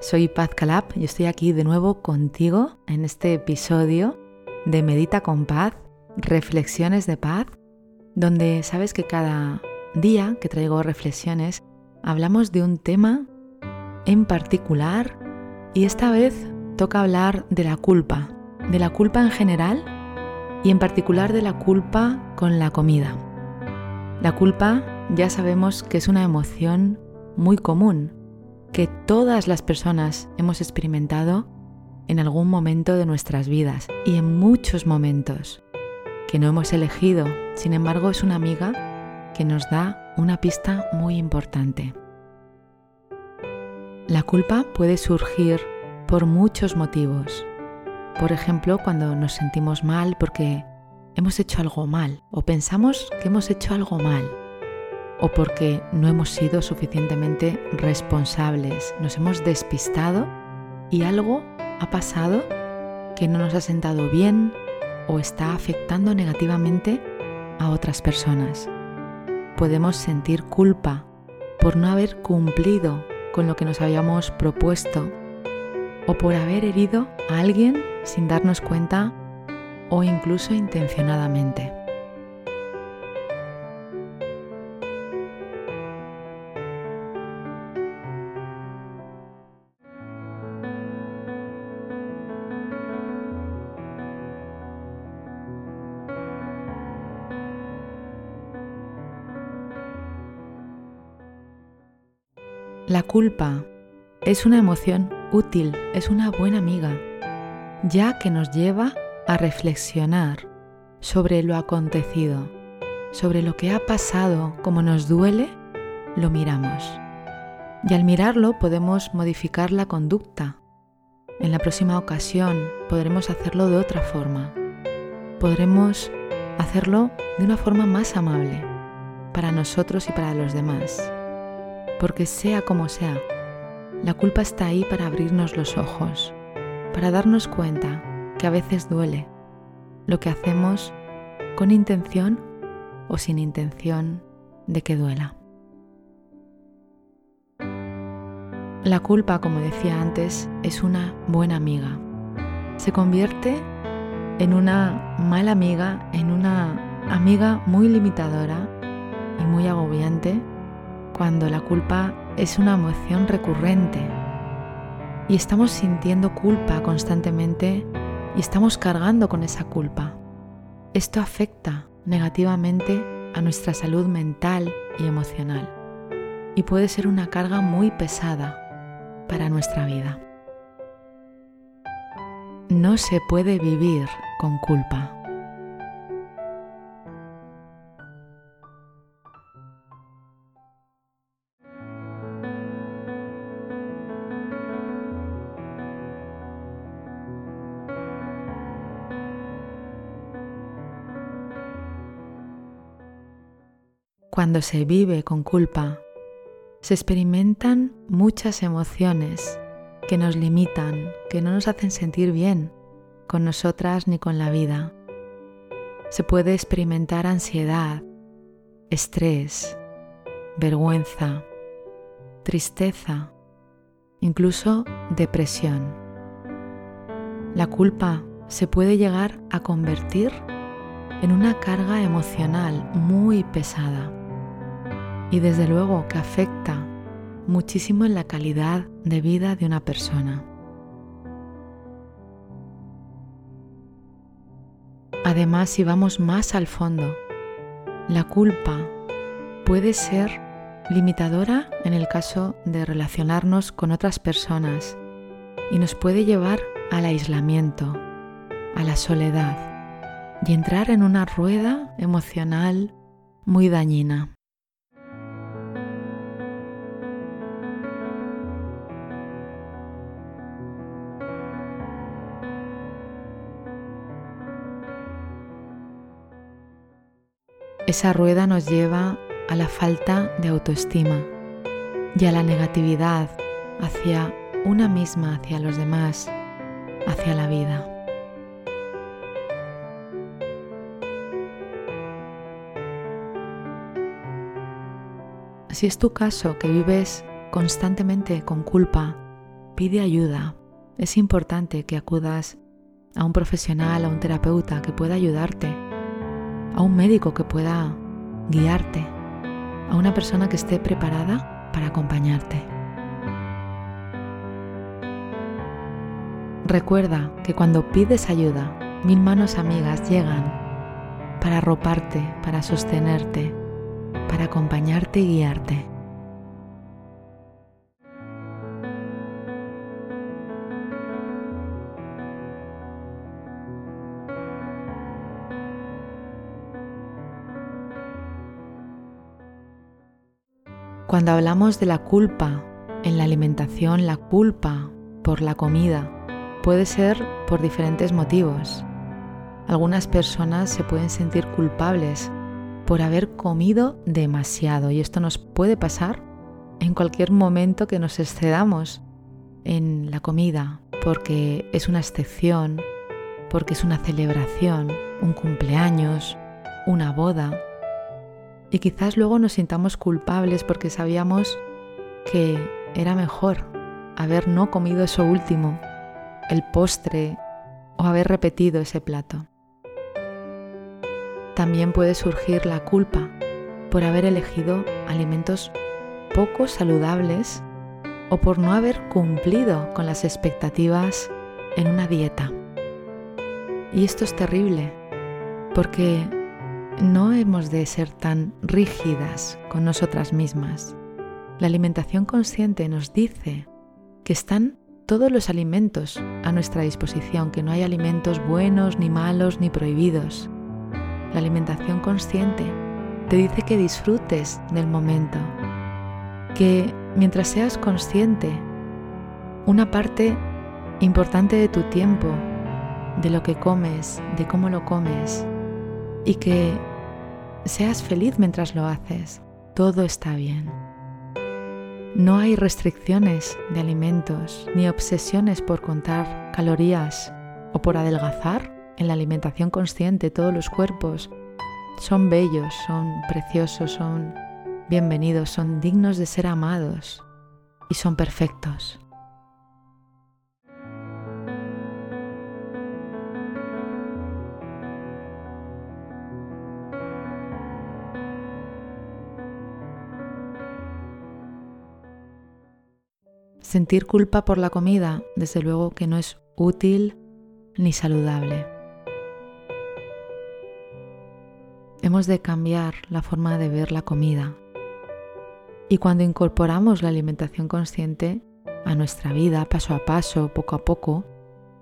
Soy Paz Calab y estoy aquí de nuevo contigo en este episodio de Medita con Paz, Reflexiones de Paz, donde sabes que cada día que traigo reflexiones hablamos de un tema en particular y esta vez toca hablar de la culpa, de la culpa en general y en particular de la culpa con la comida. La culpa ya sabemos que es una emoción muy común que todas las personas hemos experimentado en algún momento de nuestras vidas y en muchos momentos que no hemos elegido. Sin embargo, es una amiga que nos da una pista muy importante. La culpa puede surgir por muchos motivos. Por ejemplo, cuando nos sentimos mal porque hemos hecho algo mal o pensamos que hemos hecho algo mal o porque no hemos sido suficientemente responsables, nos hemos despistado y algo ha pasado que no nos ha sentado bien o está afectando negativamente a otras personas. Podemos sentir culpa por no haber cumplido con lo que nos habíamos propuesto o por haber herido a alguien sin darnos cuenta o incluso intencionadamente. Culpa es una emoción útil, es una buena amiga, ya que nos lleva a reflexionar sobre lo acontecido, sobre lo que ha pasado, como nos duele, lo miramos. Y al mirarlo podemos modificar la conducta. En la próxima ocasión podremos hacerlo de otra forma. Podremos hacerlo de una forma más amable para nosotros y para los demás porque sea como sea, la culpa está ahí para abrirnos los ojos, para darnos cuenta que a veces duele lo que hacemos con intención o sin intención de que duela. La culpa, como decía antes, es una buena amiga. Se convierte en una mala amiga, en una amiga muy limitadora y muy agobiante cuando la culpa es una emoción recurrente y estamos sintiendo culpa constantemente y estamos cargando con esa culpa. Esto afecta negativamente a nuestra salud mental y emocional y puede ser una carga muy pesada para nuestra vida. No se puede vivir con culpa. Cuando se vive con culpa, se experimentan muchas emociones que nos limitan, que no nos hacen sentir bien con nosotras ni con la vida. Se puede experimentar ansiedad, estrés, vergüenza, tristeza, incluso depresión. La culpa se puede llegar a convertir en una carga emocional muy pesada y desde luego que afecta muchísimo en la calidad de vida de una persona. Además, si vamos más al fondo, la culpa puede ser limitadora en el caso de relacionarnos con otras personas y nos puede llevar al aislamiento, a la soledad y entrar en una rueda emocional muy dañina. Esa rueda nos lleva a la falta de autoestima y a la negatividad hacia una misma, hacia los demás, hacia la vida. Si es tu caso que vives constantemente con culpa, pide ayuda. Es importante que acudas a un profesional, a un terapeuta que pueda ayudarte a un médico que pueda guiarte, a una persona que esté preparada para acompañarte. Recuerda que cuando pides ayuda, mil manos amigas llegan para arroparte, para sostenerte, para acompañarte y guiarte. Cuando hablamos de la culpa en la alimentación, la culpa por la comida puede ser por diferentes motivos. Algunas personas se pueden sentir culpables por haber comido demasiado y esto nos puede pasar en cualquier momento que nos excedamos en la comida porque es una excepción, porque es una celebración, un cumpleaños, una boda y quizás luego nos sintamos culpables porque sabíamos que era mejor haber no comido eso último, el postre o haber repetido ese plato. También puede surgir la culpa por haber elegido alimentos poco saludables o por no haber cumplido con las expectativas en una dieta. Y esto es terrible porque no hemos de ser tan rígidas con nosotras mismas. La alimentación consciente nos dice que están todos los alimentos a nuestra disposición, que no hay alimentos buenos, ni malos, ni prohibidos. La alimentación consciente te dice que disfrutes del momento, que mientras seas consciente, una parte importante de tu tiempo, de lo que comes, de cómo lo comes, y que seas feliz mientras lo haces. Todo está bien. No hay restricciones de alimentos ni obsesiones por contar calorías o por adelgazar. En la alimentación consciente todos los cuerpos son bellos, son preciosos, son bienvenidos, son dignos de ser amados y son perfectos. Sentir culpa por la comida, desde luego que no es útil ni saludable. Hemos de cambiar la forma de ver la comida. Y cuando incorporamos la alimentación consciente a nuestra vida, paso a paso, poco a poco,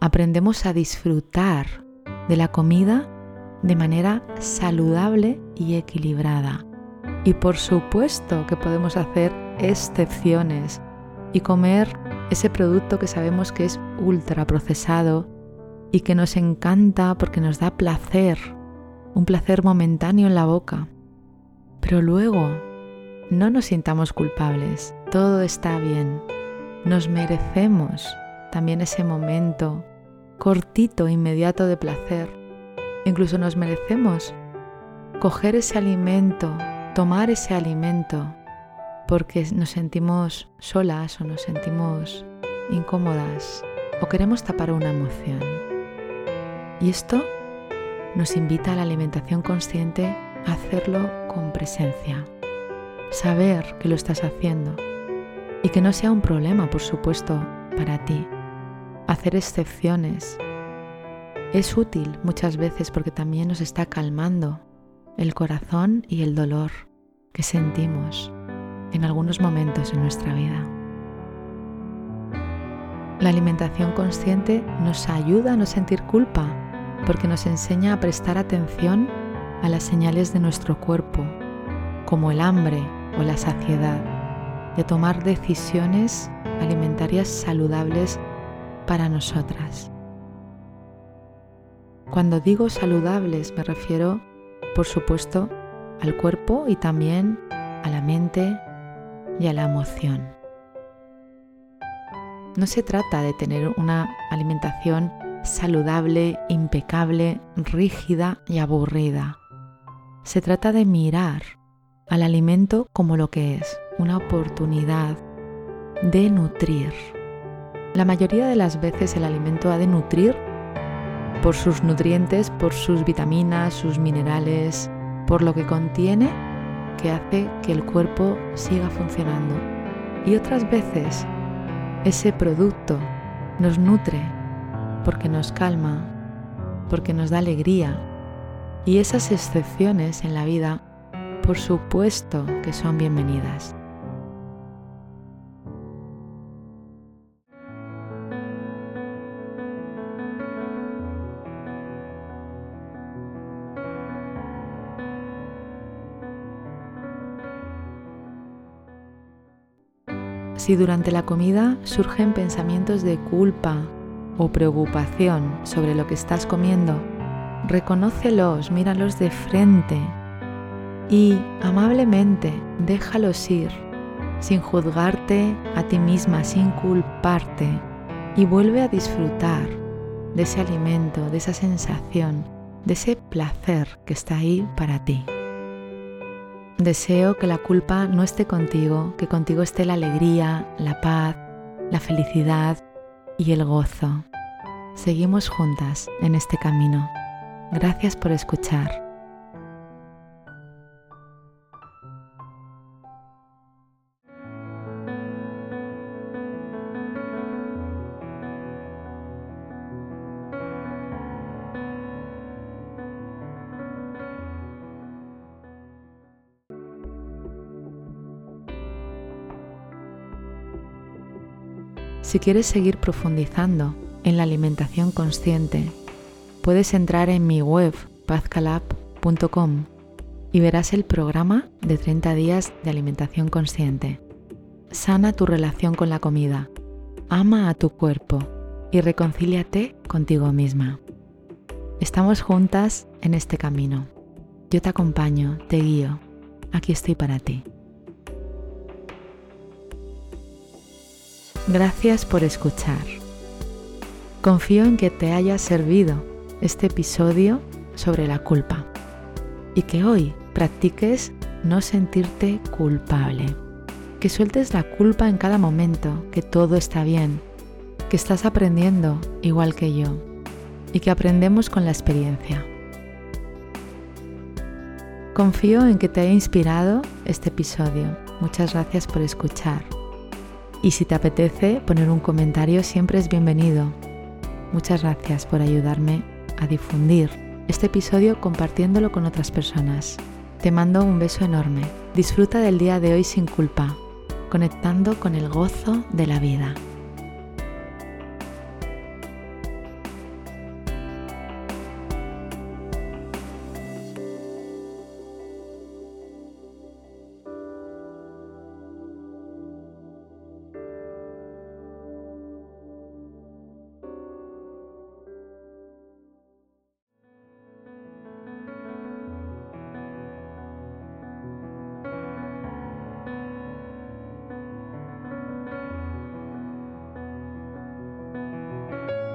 aprendemos a disfrutar de la comida de manera saludable y equilibrada. Y por supuesto que podemos hacer excepciones y comer ese producto que sabemos que es ultra procesado y que nos encanta porque nos da placer, un placer momentáneo en la boca. Pero luego no nos sintamos culpables, todo está bien, nos merecemos también ese momento cortito, inmediato de placer. Incluso nos merecemos coger ese alimento, tomar ese alimento porque nos sentimos solas o nos sentimos incómodas o queremos tapar una emoción. Y esto nos invita a la alimentación consciente a hacerlo con presencia, saber que lo estás haciendo y que no sea un problema, por supuesto, para ti. Hacer excepciones es útil muchas veces porque también nos está calmando el corazón y el dolor que sentimos en algunos momentos en nuestra vida. La alimentación consciente nos ayuda a no sentir culpa porque nos enseña a prestar atención a las señales de nuestro cuerpo, como el hambre o la saciedad, de tomar decisiones alimentarias saludables para nosotras. Cuando digo saludables me refiero, por supuesto, al cuerpo y también a la mente y a la emoción. No se trata de tener una alimentación saludable, impecable, rígida y aburrida. Se trata de mirar al alimento como lo que es, una oportunidad de nutrir. La mayoría de las veces el alimento ha de nutrir por sus nutrientes, por sus vitaminas, sus minerales, por lo que contiene que hace que el cuerpo siga funcionando. Y otras veces ese producto nos nutre porque nos calma, porque nos da alegría. Y esas excepciones en la vida, por supuesto que son bienvenidas. Si durante la comida surgen pensamientos de culpa o preocupación sobre lo que estás comiendo, reconócelos, míralos de frente y amablemente déjalos ir, sin juzgarte a ti misma, sin culparte, y vuelve a disfrutar de ese alimento, de esa sensación, de ese placer que está ahí para ti. Deseo que la culpa no esté contigo, que contigo esté la alegría, la paz, la felicidad y el gozo. Seguimos juntas en este camino. Gracias por escuchar. Si quieres seguir profundizando en la alimentación consciente, puedes entrar en mi web pazcalab.com y verás el programa de 30 días de alimentación consciente. Sana tu relación con la comida, ama a tu cuerpo y reconcíliate contigo misma. Estamos juntas en este camino. Yo te acompaño, te guío. Aquí estoy para ti. Gracias por escuchar. Confío en que te haya servido este episodio sobre la culpa y que hoy practiques no sentirte culpable. Que sueltes la culpa en cada momento, que todo está bien, que estás aprendiendo igual que yo y que aprendemos con la experiencia. Confío en que te haya inspirado este episodio. Muchas gracias por escuchar. Y si te apetece poner un comentario, siempre es bienvenido. Muchas gracias por ayudarme a difundir este episodio compartiéndolo con otras personas. Te mando un beso enorme. Disfruta del día de hoy sin culpa, conectando con el gozo de la vida.